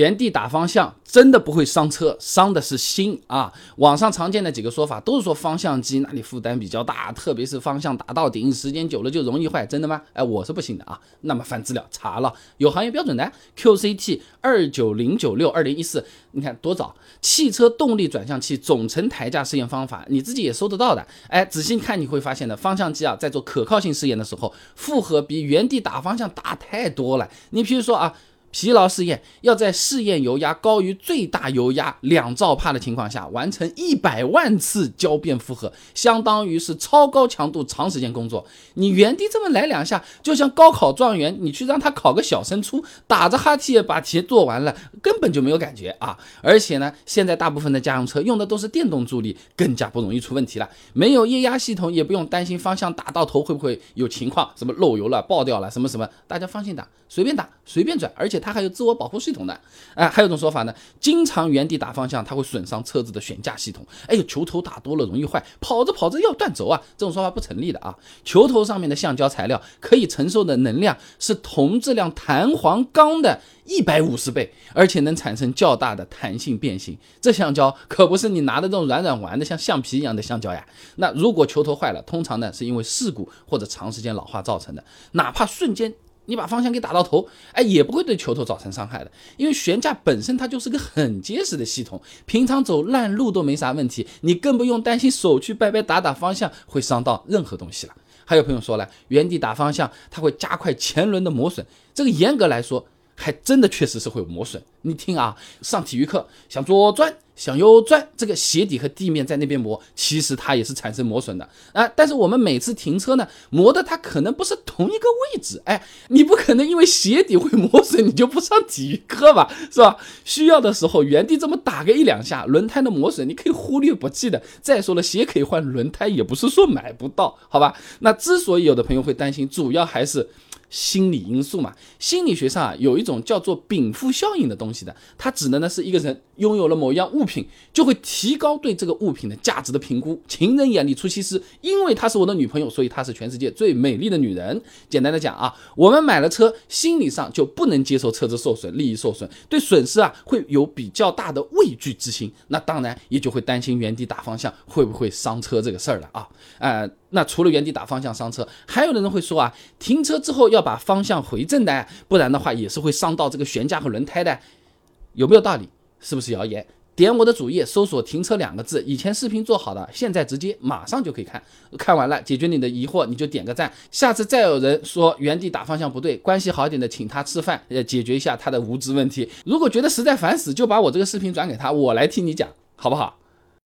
原地打方向真的不会伤车，伤的是心啊！网上常见的几个说法都是说方向机那里负担比较大，特别是方向打到顶，时间久了就容易坏，真的吗？哎，我是不信的啊。那么翻资料查了，有行业标准的 QCT 二九零九六二零一四，你看多早？汽车动力转向器总成台架试验方法，你自己也搜得到的。哎，仔细看你会发现的，方向机啊，在做可靠性试验的时候，负荷比原地打方向大太多了。你比如说啊。疲劳试验要在试验油压高于最大油压两兆帕的情况下完成一百万次交变负荷，相当于是超高强度长时间工作。你原地这么来两下，就像高考状元，你去让他考个小升初，打着哈欠把题做完了，根本就没有感觉啊！而且呢，现在大部分的家用车用的都是电动助力，更加不容易出问题了。没有液压系统，也不用担心方向打到头会不会有情况，什么漏油了、爆掉了，什么什么，大家放心打，随便打，随便转，而且。它还有自我保护系统的，哎，还有一种说法呢，经常原地打方向，它会损伤车子的悬架系统。哎呦，球头打多了容易坏，跑着跑着要断轴啊，这种说法不成立的啊。球头上面的橡胶材料可以承受的能量是铜质量弹簧钢的一百五十倍，而且能产生较大的弹性变形。这橡胶可不是你拿的这种软软玩的像橡皮一样的橡胶呀。那如果球头坏了，通常呢是因为事故或者长时间老化造成的，哪怕瞬间。你把方向给打到头，哎，也不会对球头造成伤害的，因为悬架本身它就是个很结实的系统，平常走烂路都没啥问题，你更不用担心手去掰掰打打方向会伤到任何东西了。还有朋友说了，原地打方向它会加快前轮的磨损，这个严格来说。还真的确实是会有磨损。你听啊，上体育课向左转，向右转，这个鞋底和地面在那边磨，其实它也是产生磨损的啊。但是我们每次停车呢，磨的它可能不是同一个位置。哎，你不可能因为鞋底会磨损，你就不上体育课吧，是吧？需要的时候原地这么打个一两下，轮胎的磨损你可以忽略不计的。再说了，鞋可以换，轮胎也不是说买不到，好吧？那之所以有的朋友会担心，主要还是。心理因素嘛，心理学上啊有一种叫做禀赋效应的东西的，它指的呢是一个人拥有了某一样物品，就会提高对这个物品的价值的评估。情人眼里出西施，因为她是我的女朋友，所以她是全世界最美丽的女人。简单的讲啊，我们买了车，心理上就不能接受车子受损、利益受损，对损失啊会有比较大的畏惧之心，那当然也就会担心原地打方向会不会伤车这个事儿了啊，呃。那除了原地打方向伤车，还有的人会说啊，停车之后要把方向回正的，不然的话也是会伤到这个悬架和轮胎的，有没有道理？是不是谣言？点我的主页搜索“停车”两个字，以前视频做好的，现在直接马上就可以看。看完了解决你的疑惑，你就点个赞。下次再有人说原地打方向不对，关系好点的请他吃饭，呃，解决一下他的无知问题。如果觉得实在烦死，就把我这个视频转给他，我来替你讲，好不好？